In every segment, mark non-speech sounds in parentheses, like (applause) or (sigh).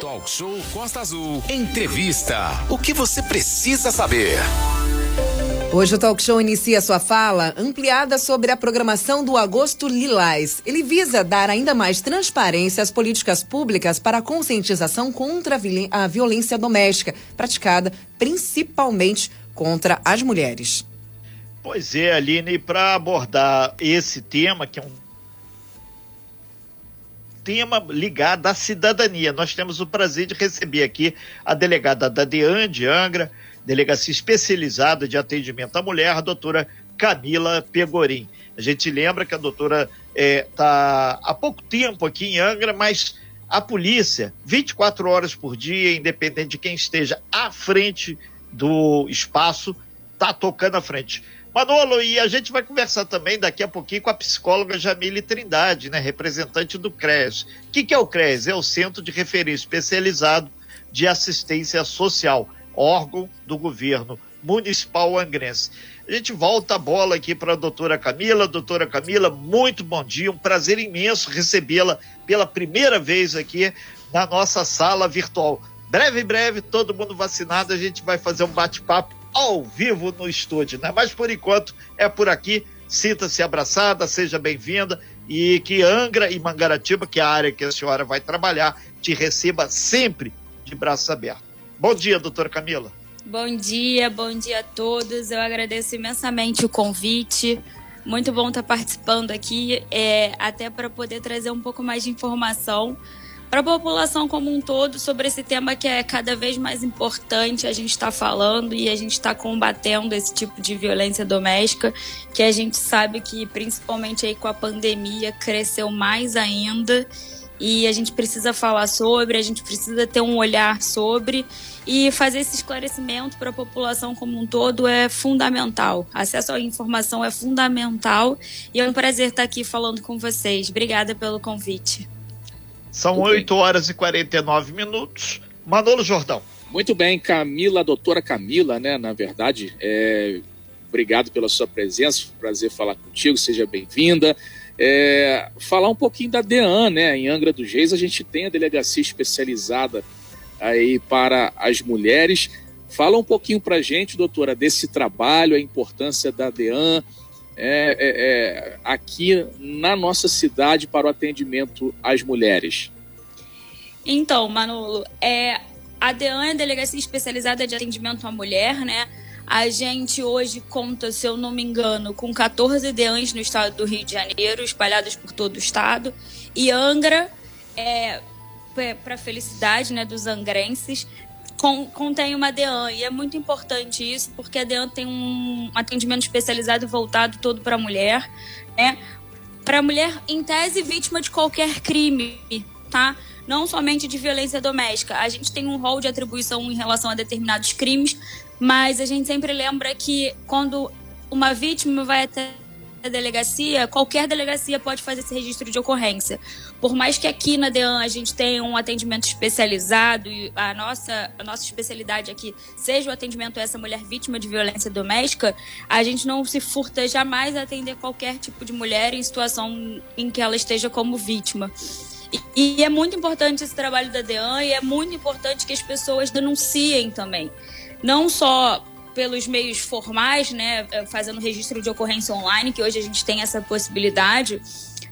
Talk Show Costa Azul. Entrevista. O que você precisa saber? Hoje o Talk Show inicia sua fala ampliada sobre a programação do Agosto Lilás. Ele visa dar ainda mais transparência às políticas públicas para a conscientização contra a violência doméstica, praticada principalmente contra as mulheres. Pois é, Aline, para abordar esse tema, que é um tema ligado à cidadania. Nós temos o prazer de receber aqui a delegada da DEAN de Angra, delegacia especializada de atendimento à mulher, a doutora Camila Pegorim. A gente lembra que a doutora está é, tá há pouco tempo aqui em Angra, mas a polícia, 24 horas por dia, independente de quem esteja à frente do espaço, está tocando à frente. Manolo, e a gente vai conversar também daqui a pouquinho com a psicóloga Jamile Trindade, né, representante do CRES. O que, que é o CRES? É o Centro de Referência Especializado de Assistência Social, órgão do governo municipal angrense. A gente volta a bola aqui para a doutora Camila. Doutora Camila, muito bom dia, um prazer imenso recebê-la pela primeira vez aqui na nossa sala virtual. Breve, breve, todo mundo vacinado, a gente vai fazer um bate-papo ao vivo no estúdio, né? Mas por enquanto é por aqui. Sinta-se abraçada, seja bem-vinda e que Angra e Mangaratiba, que é a área que a senhora vai trabalhar, te receba sempre de braços abertos. Bom dia, doutora Camila. Bom dia, bom dia a todos. Eu agradeço imensamente o convite. Muito bom estar participando aqui, é, até para poder trazer um pouco mais de informação para a população como um todo sobre esse tema que é cada vez mais importante a gente está falando e a gente está combatendo esse tipo de violência doméstica que a gente sabe que principalmente aí com a pandemia cresceu mais ainda e a gente precisa falar sobre, a gente precisa ter um olhar sobre e fazer esse esclarecimento para a população como um todo é fundamental. Acesso à informação é fundamental e é um prazer estar aqui falando com vocês. Obrigada pelo convite. São Muito 8 bem. horas e 49 minutos. Manolo Jordão. Muito bem, Camila, doutora Camila, né? Na verdade, é... obrigado pela sua presença, prazer falar contigo, seja bem-vinda. É... Falar um pouquinho da DEAN, né? Em Angra dos Reis, a gente tem a delegacia especializada aí para as mulheres. Fala um pouquinho para a gente, doutora, desse trabalho, a importância da DEAN, é, é, é, aqui na nossa cidade para o atendimento às mulheres? Então, Manolo, é, a DEAN é a Delegacia Especializada de Atendimento à Mulher, né? A gente hoje conta, se eu não me engano, com 14 DEANs no estado do Rio de Janeiro, espalhados por todo o estado. E Angra, é, para felicidade né, dos angrenses, com, contém uma DEAN. E é muito importante isso, porque a DEAN tem um atendimento especializado voltado todo para a mulher, né? Para a mulher, em tese, vítima de qualquer crime, tá? Não somente de violência doméstica. A gente tem um rol de atribuição em relação a determinados crimes, mas a gente sempre lembra que quando uma vítima vai até delegacia, qualquer delegacia pode fazer esse registro de ocorrência. Por mais que aqui na DEAN a gente tenha um atendimento especializado e a nossa, a nossa especialidade aqui seja o atendimento a essa mulher vítima de violência doméstica, a gente não se furta jamais a atender qualquer tipo de mulher em situação em que ela esteja como vítima. E, e é muito importante esse trabalho da DEAN e é muito importante que as pessoas denunciem também. Não só pelos meios formais, né, é, fazendo registro de ocorrência online, que hoje a gente tem essa possibilidade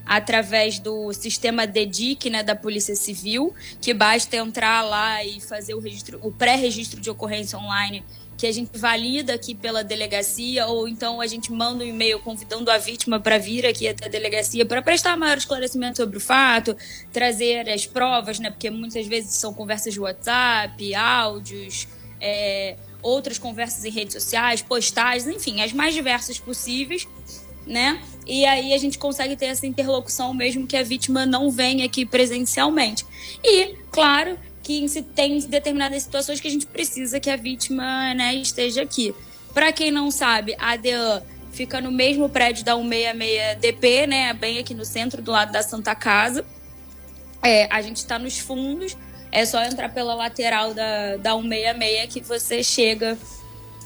através do sistema DEDIC, né, da Polícia Civil, que basta entrar lá e fazer o registro, o pré-registro de ocorrência online, que a gente valida aqui pela delegacia, ou então a gente manda um e-mail convidando a vítima para vir aqui até a delegacia para prestar maior esclarecimento sobre o fato, trazer as provas, né, porque muitas vezes são conversas de WhatsApp, áudios, é, outras conversas em redes sociais, postagens, enfim, as mais diversas possíveis, né? E aí a gente consegue ter essa interlocução mesmo que a vítima não venha aqui presencialmente. E, claro, que tem determinadas situações que a gente precisa que a vítima né, esteja aqui. Para quem não sabe, a DEAN fica no mesmo prédio da 166DP, né? Bem aqui no centro, do lado da Santa Casa. É, a gente está nos fundos é só entrar pela lateral da, da 166 que você chega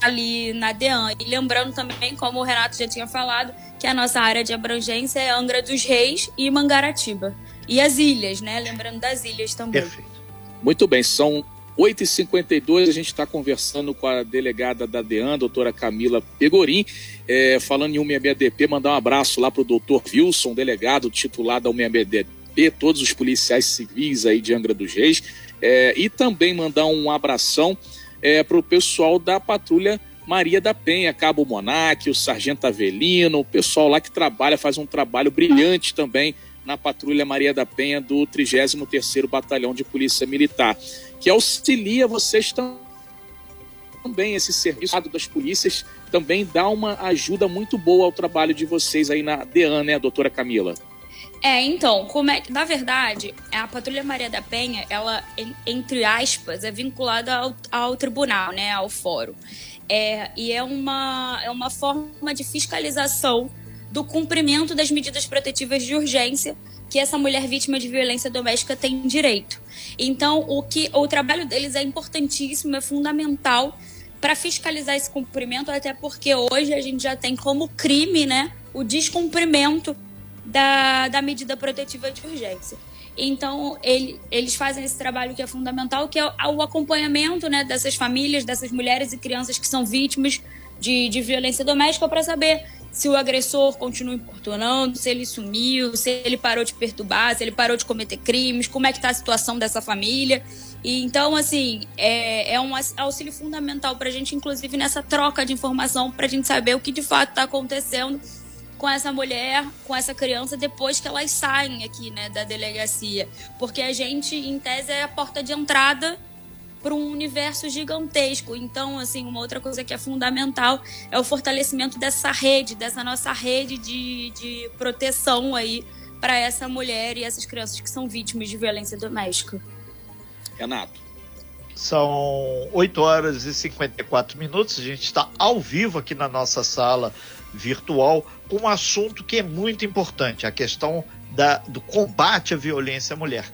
ali na DEAN. E lembrando também, como o Renato já tinha falado, que a nossa área de abrangência é Angra dos Reis e Mangaratiba. E as ilhas, né? Lembrando das ilhas também. Perfeito. Muito bem, são 8h52, a gente está conversando com a delegada da DEAN, doutora Camila Pegorim, é, falando em 166DP, mandar um abraço lá para o doutor Wilson, delegado titular da 166DP, todos os policiais civis aí de Angra dos Reis, é, e também mandar um abração é, para o pessoal da patrulha Maria da Penha, Cabo Monac, o Sargento Avelino, o pessoal lá que trabalha, faz um trabalho brilhante também na patrulha Maria da Penha do 33º Batalhão de Polícia Militar que auxilia vocês também esse serviço das polícias também dá uma ajuda muito boa ao trabalho de vocês aí na DEAN, né, doutora Camila? É, então, como é na verdade, a Patrulha Maria da Penha, ela, entre aspas, é vinculada ao, ao tribunal, né, ao fórum. É, e é uma, é uma forma de fiscalização do cumprimento das medidas protetivas de urgência que essa mulher vítima de violência doméstica tem direito. Então, o que o trabalho deles é importantíssimo, é fundamental para fiscalizar esse cumprimento, até porque hoje a gente já tem como crime, né, o descumprimento da, da medida protetiva de urgência. Então, ele, eles fazem esse trabalho que é fundamental, que é o acompanhamento né, dessas famílias, dessas mulheres e crianças que são vítimas de, de violência doméstica, para saber se o agressor continua importunando, se ele sumiu, se ele parou de perturbar, se ele parou de cometer crimes, como é que está a situação dessa família. E então, assim, é, é um auxílio fundamental para a gente, inclusive nessa troca de informação, para a gente saber o que de fato está acontecendo com essa mulher, com essa criança, depois que elas saem aqui, né, da delegacia. Porque a gente, em tese, é a porta de entrada para um universo gigantesco. Então, assim, uma outra coisa que é fundamental é o fortalecimento dessa rede, dessa nossa rede de, de proteção aí para essa mulher e essas crianças que são vítimas de violência doméstica. Renato. São 8 horas e 54 minutos. A gente está ao vivo aqui na nossa sala virtual com um assunto que é muito importante: a questão da, do combate à violência à mulher.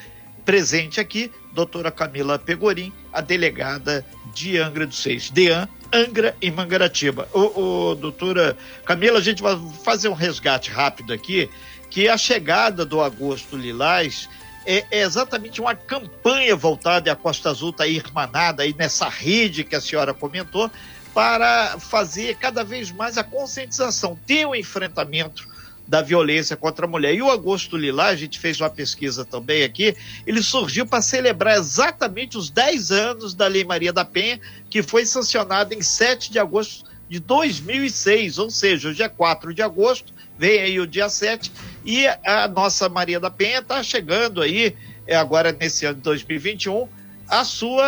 Presente aqui, doutora Camila Pegorim, a delegada de Angra dos Seis, DEAN, Angra e Mangaratiba. O, o, doutora Camila, a gente vai fazer um resgate rápido aqui, que a chegada do Agosto Lilás é, é exatamente uma campanha voltada, e a Costa Azul está irmanada aí nessa rede que a senhora comentou, para fazer cada vez mais a conscientização, ter o um enfrentamento da violência contra a mulher. E o Agosto Lilá, a gente fez uma pesquisa também aqui, ele surgiu para celebrar exatamente os 10 anos da Lei Maria da Penha, que foi sancionada em 7 de agosto de 2006, ou seja, hoje é 4 de agosto, vem aí o dia 7, e a nossa Maria da Penha está chegando aí, é, agora nesse ano de 2021, a sua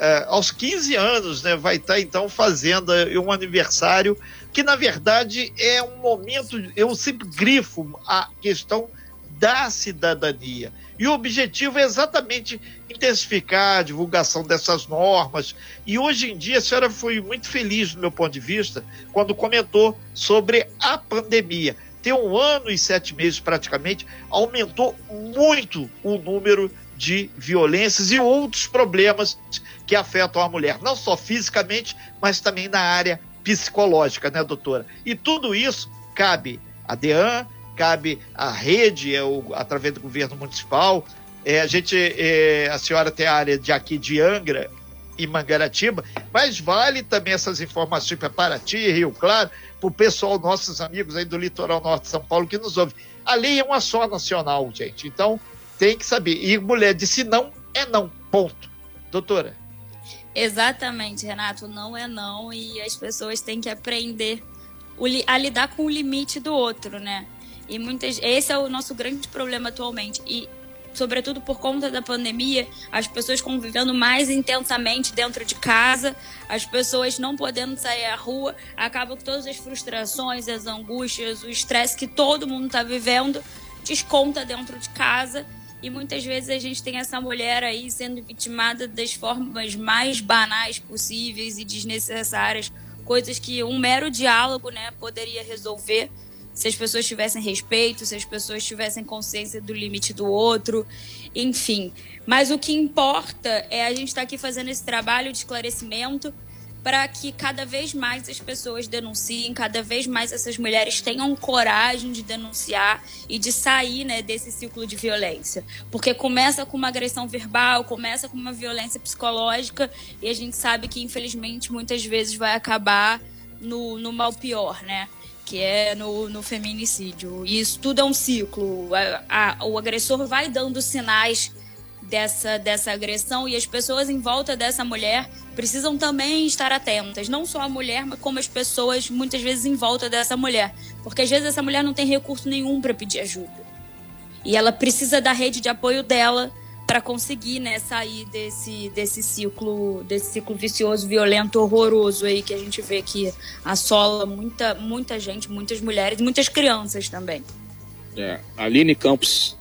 é, aos 15 anos, né? Vai estar tá, então fazendo um aniversário que na verdade é um momento, eu sempre grifo a questão da cidadania. E o objetivo é exatamente intensificar a divulgação dessas normas. E hoje em dia, a senhora foi muito feliz, do meu ponto de vista, quando comentou sobre a pandemia. Tem um ano e sete meses praticamente, aumentou muito o número de violências e outros problemas que afetam a mulher, não só fisicamente, mas também na área psicológica, né, doutora? E tudo isso cabe a DEAN, cabe a rede, é através do governo municipal. É, a gente, é, a senhora tem a área de aqui de Angra e Mangaratiba, mas vale também essas informações para Paraty, Rio Claro, para o pessoal, nossos amigos aí do litoral norte de São Paulo que nos ouve. A lei é uma só nacional, gente. Então tem que saber. E mulher disse não é não. Ponto. Doutora. Exatamente, Renato, não é não e as pessoas têm que aprender a lidar com o limite do outro, né? E muitas esse é o nosso grande problema atualmente e sobretudo por conta da pandemia, as pessoas convivendo mais intensamente dentro de casa, as pessoas não podendo sair à rua, acaba que todas as frustrações, as angústias, o estresse que todo mundo está vivendo desconta dentro de casa e muitas vezes a gente tem essa mulher aí sendo vitimada das formas mais banais possíveis e desnecessárias, coisas que um mero diálogo, né, poderia resolver se as pessoas tivessem respeito, se as pessoas tivessem consciência do limite do outro, enfim. Mas o que importa é a gente estar tá aqui fazendo esse trabalho de esclarecimento para que cada vez mais as pessoas denunciem, cada vez mais essas mulheres tenham coragem de denunciar e de sair né, desse ciclo de violência. Porque começa com uma agressão verbal, começa com uma violência psicológica e a gente sabe que, infelizmente, muitas vezes vai acabar no, no mal pior, né? que é no, no feminicídio. E isso tudo é um ciclo. A, a, o agressor vai dando sinais dessa, dessa agressão e as pessoas em volta dessa mulher precisam também estar atentas, não só a mulher, mas como as pessoas muitas vezes em volta dessa mulher, porque às vezes essa mulher não tem recurso nenhum para pedir ajuda. E ela precisa da rede de apoio dela para conseguir, né, sair desse, desse ciclo, desse ciclo vicioso, violento, horroroso aí que a gente vê que assola muita, muita gente, muitas mulheres, muitas crianças também. É, Aline Campos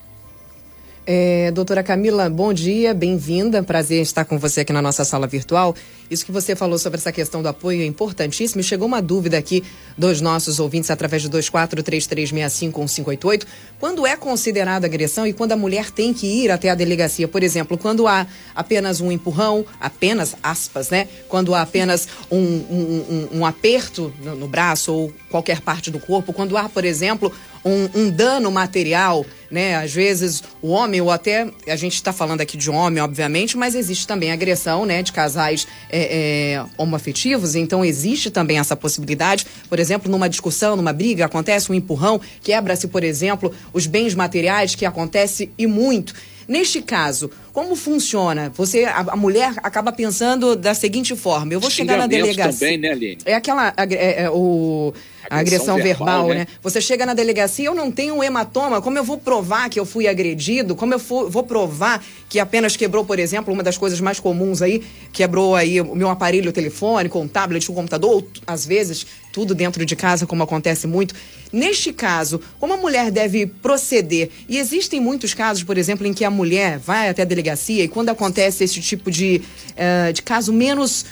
é, doutora Camila, bom dia, bem-vinda. Prazer estar com você aqui na nossa sala virtual. Isso que você falou sobre essa questão do apoio é importantíssimo. Chegou uma dúvida aqui dos nossos ouvintes através do 2433651588. Quando é considerada agressão e quando a mulher tem que ir até a delegacia? Por exemplo, quando há apenas um empurrão, apenas aspas, né? Quando há apenas um, um, um, um aperto no, no braço ou qualquer parte do corpo. Quando há, por exemplo, um, um dano material, né? Às vezes o homem, ou até a gente está falando aqui de homem, obviamente, mas existe também agressão, né, de casais é, é, homoafetivos, então existe também essa possibilidade. Por exemplo, numa discussão, numa briga, acontece um empurrão, quebra-se, por exemplo, os bens materiais, que acontece e muito. Neste caso, como funciona? Você, a, a, mulher acaba pensando da seguinte forma: eu vou chegar na delegacia. também, né, Aline? É aquela. É, é, o, a agressão, verbal, verbal né? né? Você chega na delegacia, eu não tenho um hematoma, como eu vou provar que eu fui agredido? Como eu for, vou provar que apenas quebrou, por exemplo, uma das coisas mais comuns aí, quebrou aí o meu aparelho telefônico, um tablet, um computador, ou às vezes tudo dentro de casa, como acontece muito. Neste caso, como a mulher deve proceder? E existem muitos casos, por exemplo, em que a mulher vai até a delegacia e quando acontece esse tipo de, uh, de caso menos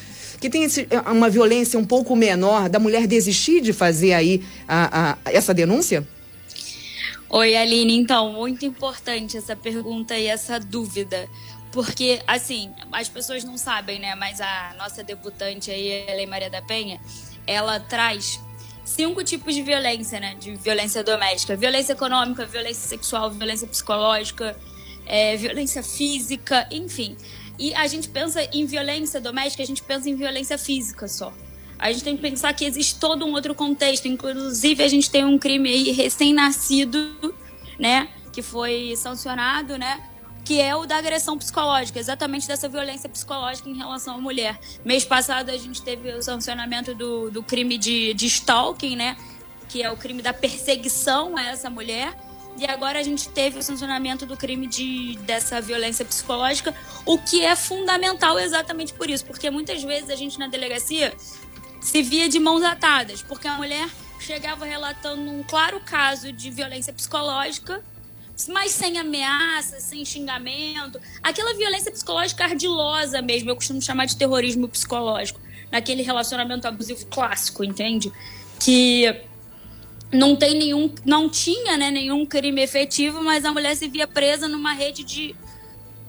que tem esse, eh, uma violência um pouco menor, da mulher desistir de fazer aí a, a, essa denúncia? Oi, Aline. Então, muito importante essa pergunta e essa dúvida. Porque, assim, as pessoas não sabem, né? Mas a nossa debutante aí, Ellen Maria da Penha, ela traz cinco tipos de violência, né? De violência doméstica: violência econômica, violência sexual, violência psicológica, é, violência física, enfim. E a gente pensa em violência doméstica, a gente pensa em violência física só. A gente tem que pensar que existe todo um outro contexto. Inclusive, a gente tem um crime aí recém-nascido, né? Que foi sancionado, né? Que é o da agressão psicológica, exatamente dessa violência psicológica em relação à mulher. Mês passado, a gente teve o sancionamento do, do crime de, de stalking, né? Que é o crime da perseguição a essa mulher e agora a gente teve o sancionamento do crime de, dessa violência psicológica, o que é fundamental exatamente por isso, porque muitas vezes a gente na delegacia se via de mãos atadas, porque a mulher chegava relatando um claro caso de violência psicológica, mas sem ameaça, sem xingamento, aquela violência psicológica ardilosa mesmo, eu costumo chamar de terrorismo psicológico, naquele relacionamento abusivo clássico, entende? Que não tem nenhum, não tinha né, nenhum crime efetivo, mas a mulher se via presa numa rede de,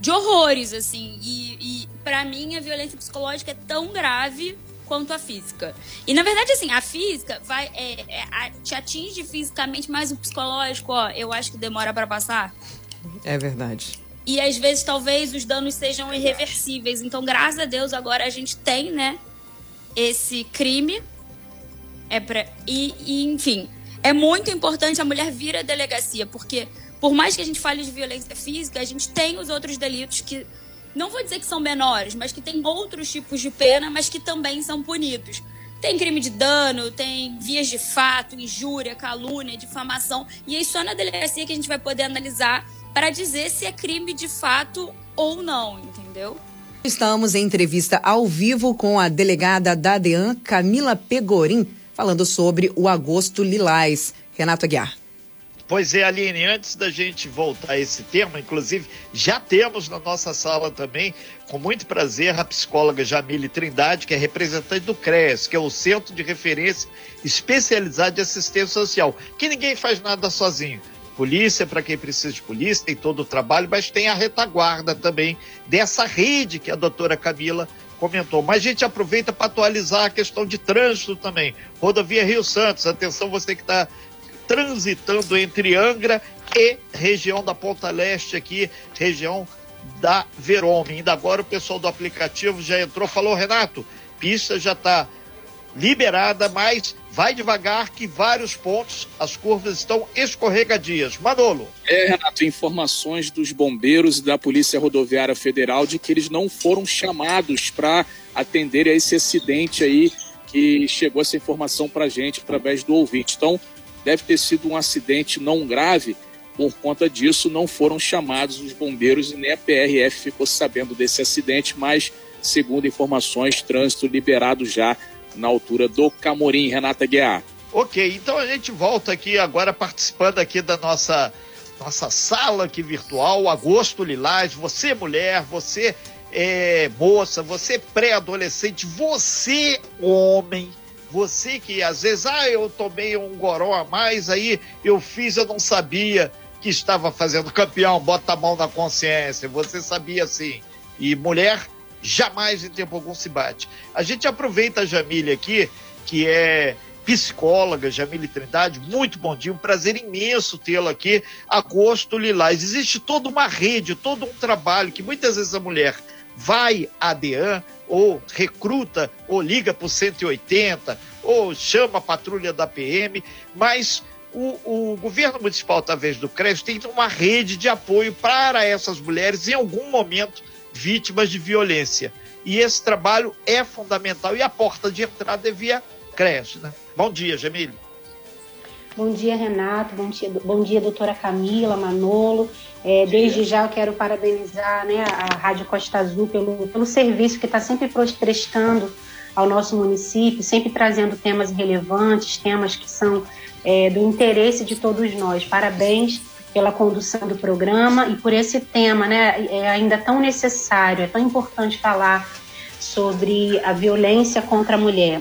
de horrores, assim. E, e para mim a violência psicológica é tão grave quanto a física. E na verdade, assim, a física vai é, é, a, te atinge fisicamente, mas o psicológico, ó, eu acho que demora para passar. É verdade. E às vezes talvez os danos sejam irreversíveis. Então, graças a Deus, agora a gente tem, né, esse crime. É pra, e, e enfim, é muito importante a mulher vir à delegacia, porque por mais que a gente fale de violência física, a gente tem os outros delitos que não vou dizer que são menores, mas que tem outros tipos de pena, mas que também são punidos. Tem crime de dano, tem vias de fato, injúria, calúnia, difamação, e aí só na delegacia que a gente vai poder analisar para dizer se é crime de fato ou não, entendeu? Estamos em entrevista ao vivo com a delegada da DEAN, Camila Pegorim falando sobre o agosto lilás. Renato Aguiar. Pois é, Aline, antes da gente voltar a esse tema, inclusive já temos na nossa sala também, com muito prazer, a psicóloga Jamile Trindade, que é representante do CRES, que é o Centro de Referência Especializado de Assistência Social, que ninguém faz nada sozinho. polícia para quem precisa de polícia, tem todo o trabalho, mas tem a retaguarda também dessa rede que a doutora Camila comentou. Mas a gente aproveita para atualizar a questão de trânsito também. Rodovia Rio Santos, atenção você que está transitando entre Angra e região da Ponta Leste aqui, região da Verome. Ainda agora o pessoal do aplicativo já entrou, falou, Renato, pista já está liberada, mas vai devagar que vários pontos as curvas estão escorregadias. Manolo. É, Renato, informações dos bombeiros e da Polícia Rodoviária Federal de que eles não foram chamados para atender a esse acidente aí que chegou essa informação para a gente através do ouvinte. Então, deve ter sido um acidente não grave. Por conta disso, não foram chamados os bombeiros e nem a PRF ficou sabendo desse acidente, mas, segundo informações, trânsito liberado já na altura do Camorim, Renata Guiar. Ok, então a gente volta aqui agora participando aqui da nossa nossa sala aqui virtual, Agosto Lilás, você mulher, você é, moça, você pré-adolescente, você homem, você que às vezes, ah, eu tomei um goró a mais, aí eu fiz, eu não sabia que estava fazendo campeão, bota a mão na consciência, você sabia sim. E mulher, jamais em tempo algum se bate. A gente aproveita a Jamília aqui, que é psicóloga, Jamile Trindade, muito bom dia, um prazer imenso tê-la aqui, Agosto Lilás. Existe toda uma rede, todo um trabalho que muitas vezes a mulher vai à DEAN, ou recruta, ou liga para o 180, ou chama a patrulha da PM, mas o, o, governo municipal, através do CRES, tem uma rede de apoio para essas mulheres em algum momento vítimas de violência. E esse trabalho é fundamental e a porta de entrada é via creche. Né? Bom dia, Gemílio. Bom dia, Renato. Bom dia, bom dia doutora Camila, Manolo. É, desde já eu quero parabenizar né, a Rádio Costa Azul pelo, pelo serviço que está sempre prestando ao nosso município, sempre trazendo temas relevantes, temas que são é, do interesse de todos nós. Parabéns pela condução do programa e por esse tema, né? É ainda tão necessário, é tão importante falar sobre a violência contra a mulher.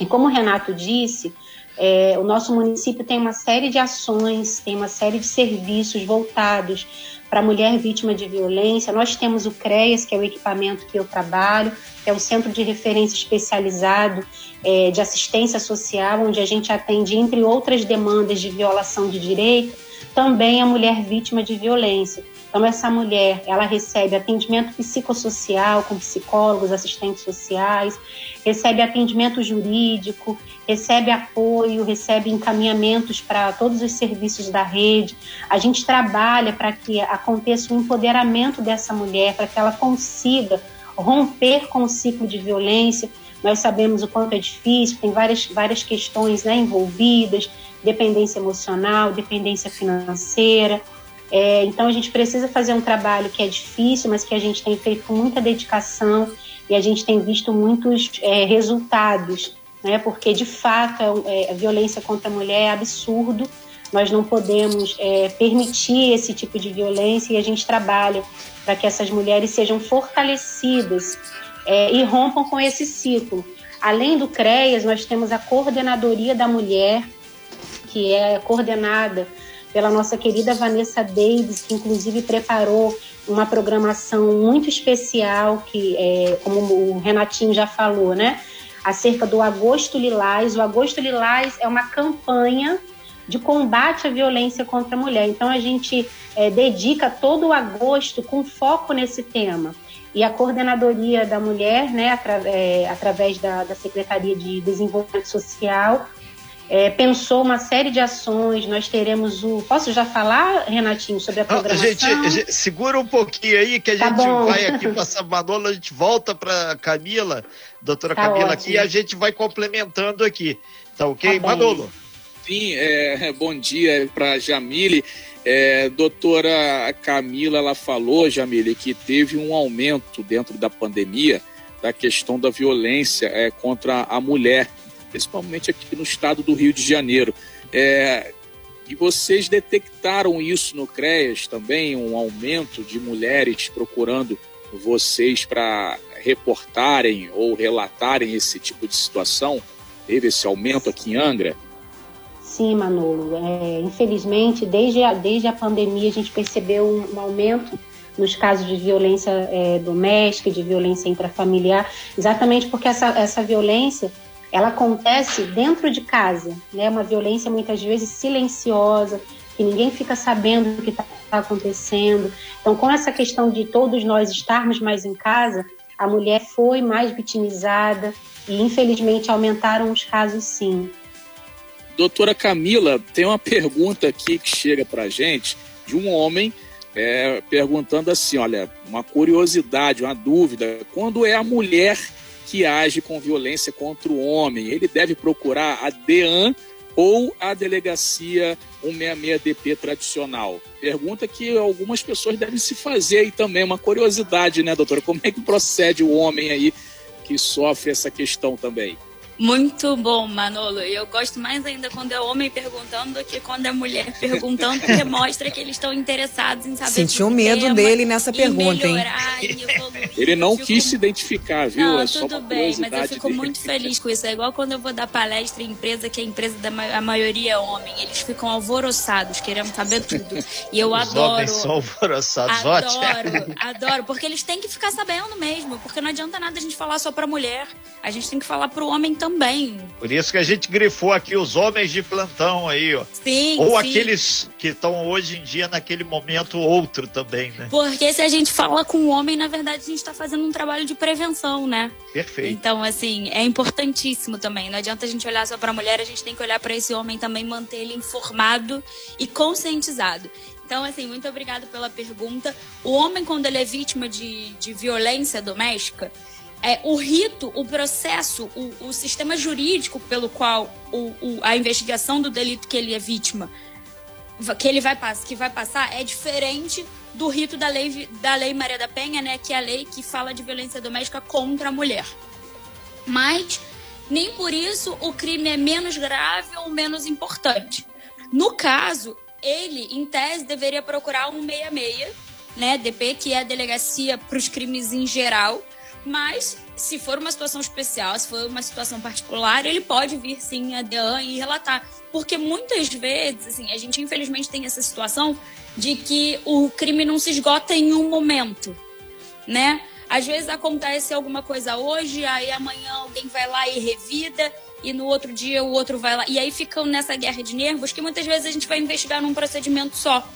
E como o Renato disse, é, o nosso município tem uma série de ações, tem uma série de serviços voltados para a mulher vítima de violência. Nós temos o CREAS, que é o equipamento que eu trabalho, que é o Centro de Referência Especializado é, de Assistência Social, onde a gente atende, entre outras demandas de violação de direito, também a mulher vítima de violência. Então, essa mulher, ela recebe atendimento psicossocial com psicólogos, assistentes sociais, recebe atendimento jurídico, recebe apoio, recebe encaminhamentos para todos os serviços da rede. A gente trabalha para que aconteça o empoderamento dessa mulher, para que ela consiga romper com o ciclo de violência. Nós sabemos o quanto é difícil, tem várias, várias questões né, envolvidas, dependência emocional, dependência financeira. É, então a gente precisa fazer um trabalho que é difícil, mas que a gente tem feito com muita dedicação e a gente tem visto muitos é, resultados, né? Porque de fato é, a violência contra a mulher é absurdo. Nós não podemos é, permitir esse tipo de violência e a gente trabalha para que essas mulheres sejam fortalecidas é, e rompam com esse ciclo. Além do CREAS, nós temos a Coordenadoria da Mulher, que é coordenada pela nossa querida Vanessa Davis, que inclusive preparou uma programação muito especial, que é, como o Renatinho já falou, né? Acerca do Agosto Lilás. O Agosto Lilás é uma campanha de combate à violência contra a mulher. Então a gente é, dedica todo o agosto com foco nesse tema. E a coordenadoria da mulher, né, atra é, através da, da Secretaria de Desenvolvimento Social, é, pensou uma série de ações. Nós teremos o. Posso já falar, Renatinho, sobre a programação? Não, gente, segura um pouquinho aí que a tá gente bom. vai aqui para Manola, a gente volta para Camila, doutora tá Camila, ótimo. aqui e a gente vai complementando aqui. Tá ok, tá Manolo? Sim, é, bom dia para Jamile. É, doutora Camila, ela falou, Jamile, que teve um aumento dentro da pandemia da questão da violência é, contra a mulher principalmente aqui no estado do Rio de Janeiro. É, e vocês detectaram isso no CREAS também, um aumento de mulheres procurando vocês para reportarem ou relatarem esse tipo de situação? Teve esse aumento aqui em Angra? Sim, Manolo. É, infelizmente, desde a, desde a pandemia, a gente percebeu um, um aumento nos casos de violência é, doméstica, de violência intrafamiliar, exatamente porque essa, essa violência ela acontece dentro de casa, né? Uma violência muitas vezes silenciosa, que ninguém fica sabendo o que está acontecendo. Então, com essa questão de todos nós estarmos mais em casa, a mulher foi mais vitimizada e, infelizmente, aumentaram os casos, sim. Doutora Camila, tem uma pergunta aqui que chega para gente de um homem é, perguntando assim: olha, uma curiosidade, uma dúvida. Quando é a mulher que age com violência contra o homem, ele deve procurar a DEAN ou a delegacia 166DP tradicional? Pergunta que algumas pessoas devem se fazer aí também, uma curiosidade, né, doutora? Como é que procede o homem aí que sofre essa questão também? Muito bom, Manolo. E eu gosto mais ainda quando é homem perguntando do que quando é mulher (laughs) perguntando, porque mostra que eles estão interessados em saber. Sentiu medo dele nessa pergunta, hein? Ele não fico... quis se identificar, viu? Não, é tudo bem, mas eu fico dele. muito feliz com isso. É igual quando eu vou dar palestra em empresa, que a empresa da a maioria é homem. Eles ficam alvoroçados, querendo saber tudo. E eu Os adoro. Homens são alvoroçados, adoro, ótimo. adoro, porque eles têm que ficar sabendo mesmo. Porque não adianta nada a gente falar só pra mulher. A gente tem que falar pro homem também. Por isso que a gente grifou aqui os homens de plantão aí, ó. Sim. Ou sim. aqueles que estão hoje em dia naquele momento outro também, né? Porque se a gente fala com o homem, na verdade, a gente está fazendo um trabalho de prevenção, né? Perfeito. Então, assim, é importantíssimo também. Não adianta a gente olhar só para a mulher, a gente tem que olhar para esse homem também, manter ele informado e conscientizado. Então, assim, muito obrigado pela pergunta. O homem, quando ele é vítima de, de violência doméstica, é, o rito, o processo, o, o sistema jurídico pelo qual o, o, a investigação do delito que ele é vítima, que ele vai, que vai passar, é diferente do rito da lei, da lei Maria da Penha, né, que é a lei que fala de violência doméstica contra a mulher. Mas nem por isso o crime é menos grave ou menos importante. No caso, ele, em tese, deveria procurar um 66, né, DP, que é a delegacia para os crimes em geral, mas, se for uma situação especial, se for uma situação particular, ele pode vir sim a DEAN e relatar. Porque muitas vezes, assim, a gente infelizmente tem essa situação de que o crime não se esgota em um momento, né? Às vezes acontece alguma coisa hoje, aí amanhã alguém vai lá e revida, e no outro dia o outro vai lá. E aí ficam nessa guerra de nervos que muitas vezes a gente vai investigar num procedimento só.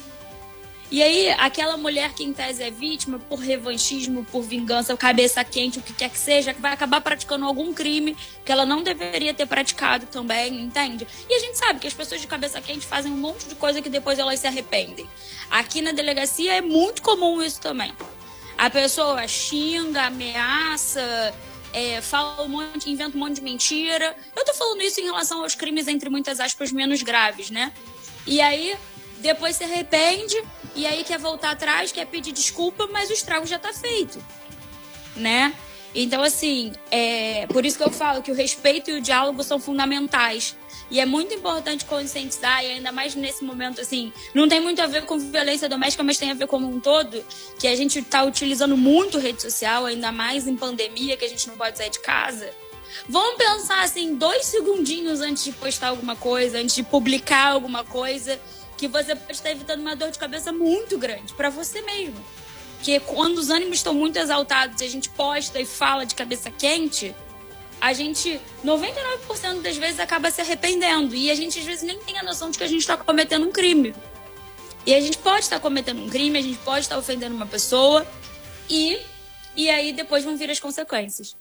E aí, aquela mulher que em tese é vítima por revanchismo, por vingança, cabeça quente, o que quer que seja, vai acabar praticando algum crime que ela não deveria ter praticado também, entende? E a gente sabe que as pessoas de cabeça quente fazem um monte de coisa que depois elas se arrependem. Aqui na delegacia é muito comum isso também. A pessoa xinga, ameaça, é, fala um monte, inventa um monte de mentira. Eu tô falando isso em relação aos crimes, entre muitas aspas, menos graves, né? E aí, depois se arrepende e aí quer voltar atrás, quer pedir desculpa, mas o estrago já está feito, né? Então, assim, é por isso que eu falo que o respeito e o diálogo são fundamentais. E é muito importante conscientizar, e ainda mais nesse momento, assim, não tem muito a ver com violência doméstica, mas tem a ver como um todo, que a gente está utilizando muito rede social, ainda mais em pandemia, que a gente não pode sair de casa. Vamos pensar, assim, dois segundinhos antes de postar alguma coisa, antes de publicar alguma coisa, que você pode estar evitando uma dor de cabeça muito grande para você mesmo. Que quando os ânimos estão muito exaltados e a gente posta e fala de cabeça quente, a gente 99% das vezes acaba se arrependendo e a gente às vezes nem tem a noção de que a gente está cometendo um crime. E a gente pode estar cometendo um crime, a gente pode estar ofendendo uma pessoa e e aí depois vão vir as consequências.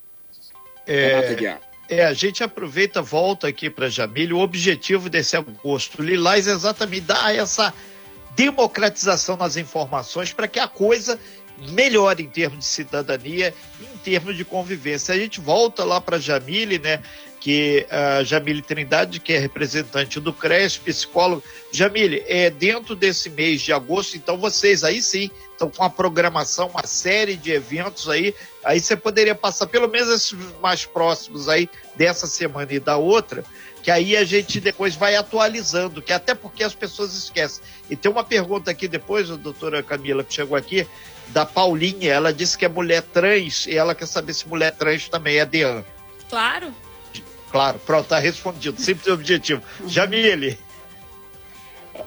É, é, a gente aproveita, volta aqui para Jamile. O objetivo desse agosto lilás é exatamente dar essa democratização nas informações para que a coisa melhore em termos de cidadania, em termos de convivência. A gente volta lá para Jamile, né? Que a Jamile Trindade, que é representante do CRES, psicólogo. Jamile, é dentro desse mês de agosto, então vocês aí sim estão com a programação, uma série de eventos aí. Aí você poderia passar pelo menos esses mais próximos aí dessa semana e da outra, que aí a gente depois vai atualizando, que até porque as pessoas esquecem. E tem uma pergunta aqui depois, a doutora Camila, que chegou aqui, da Paulinha, ela disse que é mulher trans e ela quer saber se mulher trans também é DEAN. Claro. Claro, pronto, tá respondido. Simples e objetivo. Jamile,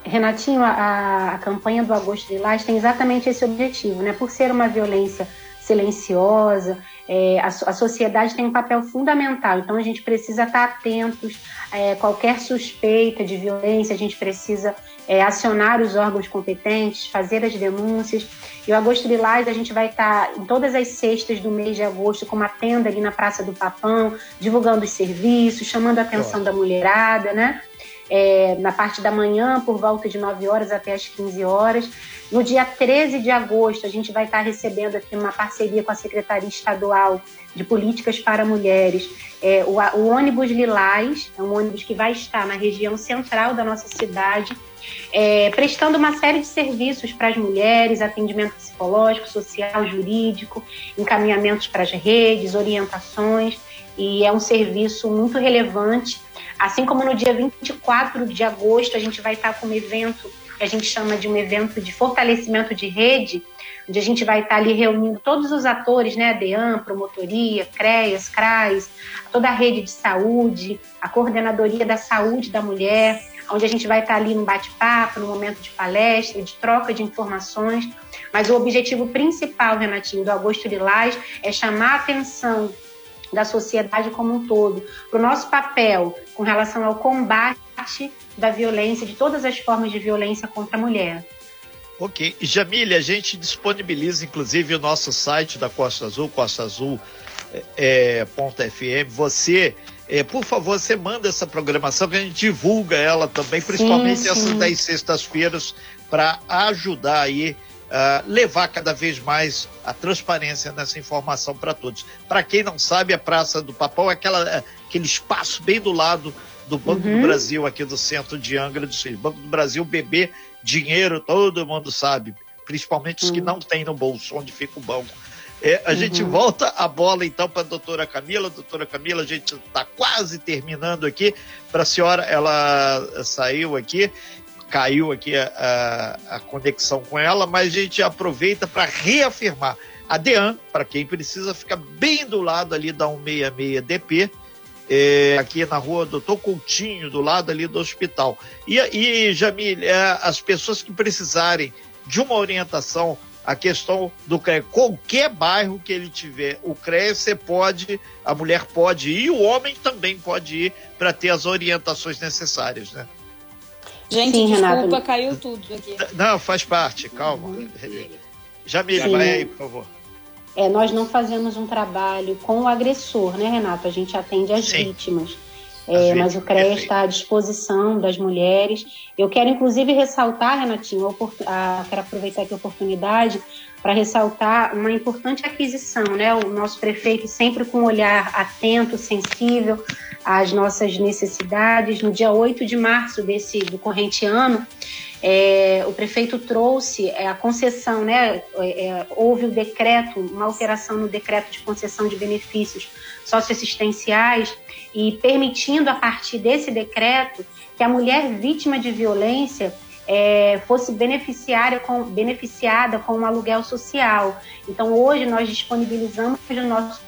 Renatinho, a, a campanha do Agosto Lilás tem exatamente esse objetivo, né? Por ser uma violência silenciosa, é, a, a, sociedade tem um papel fundamental, então a gente precisa estar atentos é, qualquer suspeita de violência, a gente precisa é, acionar os órgãos competentes, fazer as denúncias. E o Agosto Lilás, a gente vai estar em todas as sextas do mês de agosto com uma tenda ali na Praça do Papão, divulgando os serviços, chamando a atenção da mulherada, né? É, na parte da manhã, por volta de 9 horas até as 15 horas. No dia 13 de agosto, a gente vai estar recebendo aqui uma parceria com a Secretaria Estadual de Políticas para Mulheres, é, o, o ônibus Lilás, é um ônibus que vai estar na região central da nossa cidade, é, prestando uma série de serviços para as mulheres, atendimento psicológico, social, jurídico, encaminhamentos para as redes, orientações, e é um serviço muito relevante. Assim como no dia 24 de agosto a gente vai estar com um evento que a gente chama de um evento de fortalecimento de rede, onde a gente vai estar ali reunindo todos os atores, né, a DEAN, Promotoria, CREAS, CRAS, toda a rede de saúde, a Coordenadoria da Saúde da Mulher, onde a gente vai estar ali no bate-papo, no momento de palestra, de troca de informações. Mas o objetivo principal, Renatinho, do Agosto Lilás é chamar a atenção da sociedade como um todo para o nosso papel com relação ao combate da violência, de todas as formas de violência contra a mulher. Ok. Jamile, a gente disponibiliza inclusive o nosso site da Costa Azul, costaazul.fm. É, é você, é, por favor, você manda essa programação que a gente divulga ela também, principalmente sim, sim. essas das sextas-feiras, para ajudar aí Uh, levar cada vez mais a transparência nessa informação para todos. Para quem não sabe, a Praça do Papão é aquela, aquele espaço bem do lado do Banco uhum. do Brasil, aqui do centro de Angra do Sul. Banco do Brasil, bebê, dinheiro, todo mundo sabe, principalmente os uhum. que não têm no bolso, onde fica o banco. É, a uhum. gente volta a bola então para a doutora Camila. Doutora Camila, a gente está quase terminando aqui. Para a senhora, ela saiu aqui, caiu aqui a, a, a conexão com ela, mas a gente aproveita para reafirmar. A DEAN, para quem precisa, fica bem do lado ali da 166 DP, é, aqui na rua Doutor Coutinho, do lado ali do hospital. E, e Jamil, é, as pessoas que precisarem de uma orientação, a questão do CREA, qualquer bairro que ele tiver, o CREA, você pode, a mulher pode ir, o homem também pode ir para ter as orientações necessárias, né? Gente, Sim, desculpa, Renato. caiu tudo aqui. Não, faz parte, calma. Uhum. Jamil, vai aí, por favor. É, nós não fazemos um trabalho com o agressor, né, Renato? A gente atende as Sim. vítimas. É, mas o CREA está à disposição das mulheres. Eu quero, inclusive, ressaltar, Renatinho, a, quero aproveitar aqui a oportunidade para ressaltar uma importante aquisição, né? O nosso prefeito sempre com um olhar atento, sensível às nossas necessidades. No dia 8 de março desse do corrente ano, é, o prefeito trouxe é, a concessão, né? É, é, houve o decreto, uma alteração no decreto de concessão de benefícios socioassistenciais e permitindo a partir desse decreto que a mulher vítima de violência é, fosse beneficiária com, beneficiada com um aluguel social. Então, hoje nós disponibilizamos no nosso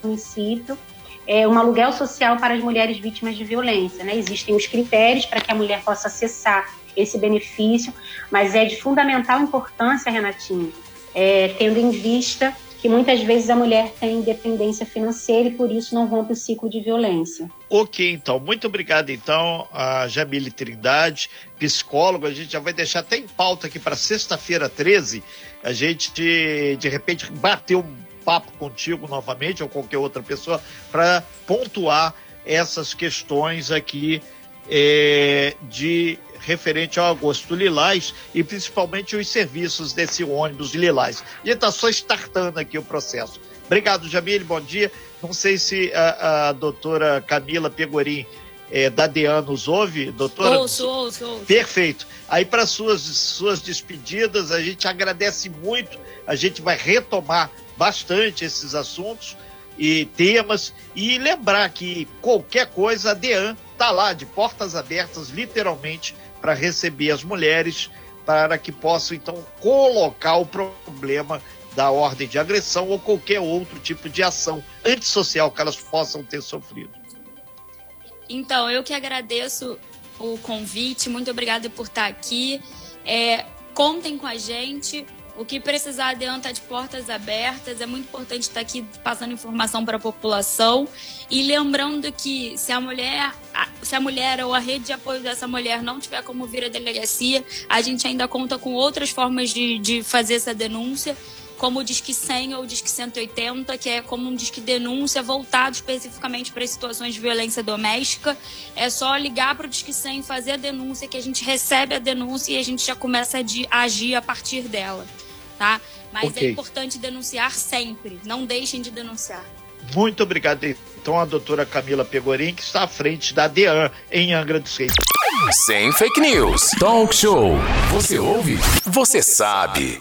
município é, um aluguel social para as mulheres vítimas de violência. Né? Existem os critérios para que a mulher possa acessar esse benefício, mas é de fundamental importância, Renatinho, é, tendo em vista que muitas vezes a mulher tem independência financeira e por isso não rompe o ciclo de violência. Ok, então, muito obrigado então a Jamile Trindade, psicóloga, a gente já vai deixar até em pauta aqui para sexta-feira 13, a gente de, de repente bater um papo contigo novamente ou qualquer outra pessoa para pontuar essas questões aqui é, de referente ao agosto lilás e principalmente os serviços desse ônibus lilás. A gente está só startando aqui o processo. Obrigado, Jamile, bom dia. Não sei se a, a doutora Camila Pegorim é, da DEAN nos ouve, doutora? Ouço, ouço, ouço. Perfeito. Aí, para suas, suas despedidas, a gente agradece muito, a gente vai retomar bastante esses assuntos e temas e lembrar que qualquer coisa, a DEAN está lá de portas abertas, literalmente, para receber as mulheres, para que possam então colocar o problema da ordem de agressão ou qualquer outro tipo de ação antissocial que elas possam ter sofrido. Então, eu que agradeço o convite, muito obrigada por estar aqui. É, contem com a gente. O que precisar, a DEAN está de portas abertas. É muito importante estar aqui passando informação para a população. E lembrando que se a mulher, se a mulher ou a rede de apoio dessa mulher não tiver como vir à delegacia, a gente ainda conta com outras formas de, de fazer essa denúncia como o Disque 100 ou o Disque 180, que é como um Disque Denúncia voltado especificamente para situações de violência doméstica. É só ligar para o Disque 100, fazer a denúncia, que a gente recebe a denúncia e a gente já começa a agir a partir dela, tá? Mas é okay. é importante denunciar sempre, não deixem de denunciar. Muito obrigado, então, a doutora Camila Pegorim, que está à frente da DEAN em Angra dos Reis. Sem fake news. Talk show. Você ouve? Você sabe.